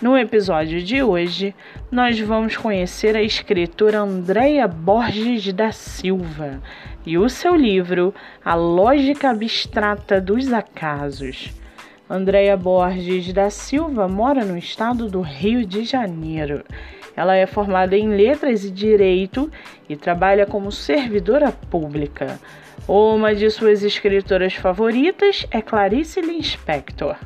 no episódio de hoje, nós vamos conhecer a escritora Andréia Borges da Silva e o seu livro A Lógica Abstrata dos Acasos. Andréia Borges da Silva mora no estado do Rio de Janeiro. Ela é formada em Letras e Direito e trabalha como servidora pública. Uma de suas escritoras favoritas é Clarice Lispector.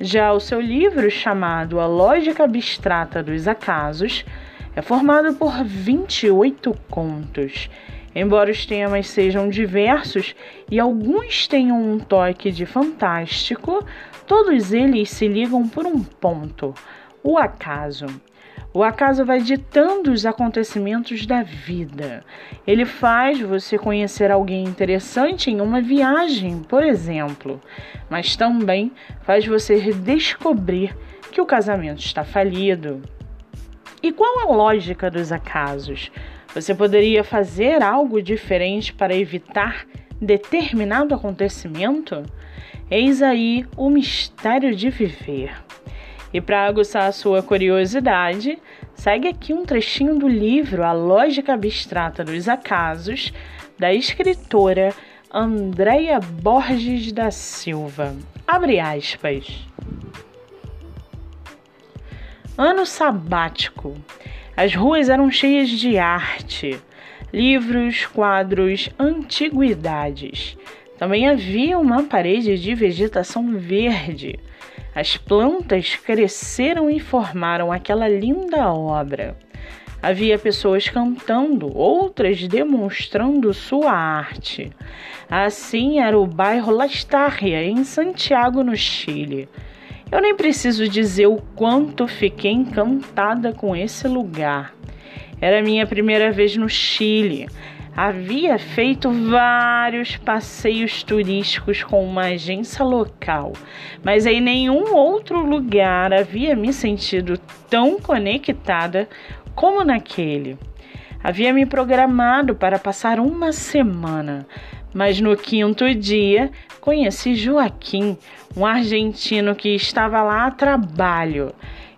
Já o seu livro, chamado A Lógica Abstrata dos Acasos, é formado por 28 contos Embora os temas sejam diversos e alguns tenham um toque de fantástico, todos eles se ligam por um ponto: o acaso. O acaso vai ditando os acontecimentos da vida. Ele faz você conhecer alguém interessante em uma viagem, por exemplo, mas também faz você descobrir que o casamento está falido. E qual a lógica dos acasos? Você poderia fazer algo diferente para evitar determinado acontecimento? Eis aí o mistério de viver. E para aguçar a sua curiosidade, segue aqui um trechinho do livro A Lógica Abstrata dos Acasos, da escritora Andréia Borges da Silva. Abre aspas. Ano sabático. As ruas eram cheias de arte, livros, quadros, antiguidades. Também havia uma parede de vegetação verde. As plantas cresceram e formaram aquela linda obra. Havia pessoas cantando, outras demonstrando sua arte. Assim era o bairro Lastarria, em Santiago, no Chile. Eu nem preciso dizer o quanto fiquei encantada com esse lugar. Era minha primeira vez no Chile. Havia feito vários passeios turísticos com uma agência local, mas em nenhum outro lugar havia me sentido tão conectada como naquele. Havia me programado para passar uma semana, mas no quinto dia conheci Joaquim, um argentino que estava lá a trabalho.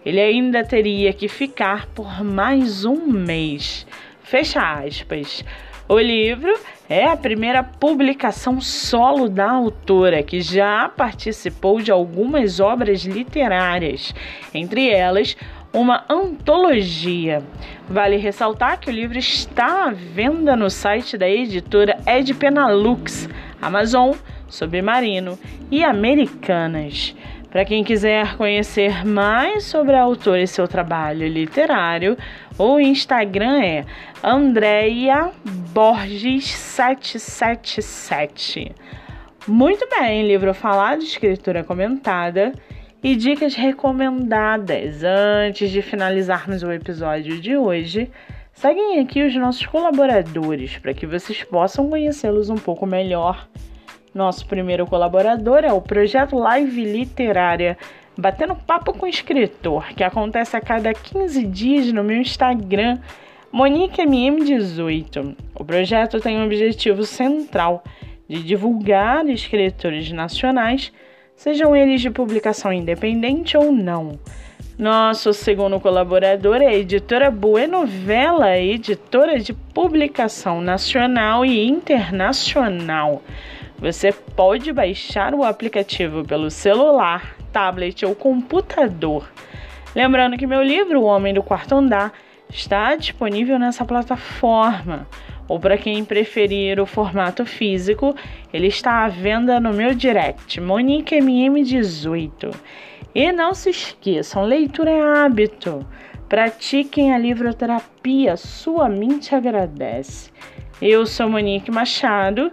Ele ainda teria que ficar por mais um mês. Fecha aspas. O livro é a primeira publicação solo da autora, que já participou de algumas obras literárias, entre elas uma antologia. Vale ressaltar que o livro está à venda no site da editora Ed Penalux, Amazon, Submarino e Americanas. Para quem quiser conhecer mais sobre a autora e seu trabalho literário, o Instagram é Andrea Borges 777. Muito bem, livro falado, escritura comentada e dicas recomendadas. Antes de finalizarmos o episódio de hoje, seguem aqui os nossos colaboradores para que vocês possam conhecê-los um pouco melhor. Nosso primeiro colaborador é o projeto Live Literária Batendo Papo com Escritor, que acontece a cada 15 dias no meu Instagram, MoniqueMM18. O projeto tem um objetivo central de divulgar escritores nacionais sejam eles de publicação independente ou não. Nosso segundo colaborador é a editora Buenovela, editora de publicação nacional e internacional. Você pode baixar o aplicativo pelo celular, tablet ou computador. Lembrando que meu livro, O Homem do Quarto Andar, está disponível nessa plataforma. ou para quem preferir o formato físico, ele está à venda no meu direct, MoniqueMM18. E não se esqueçam, leitura é hábito. Pratiquem a livroterapia, sua mente agradece. Eu sou Monique Machado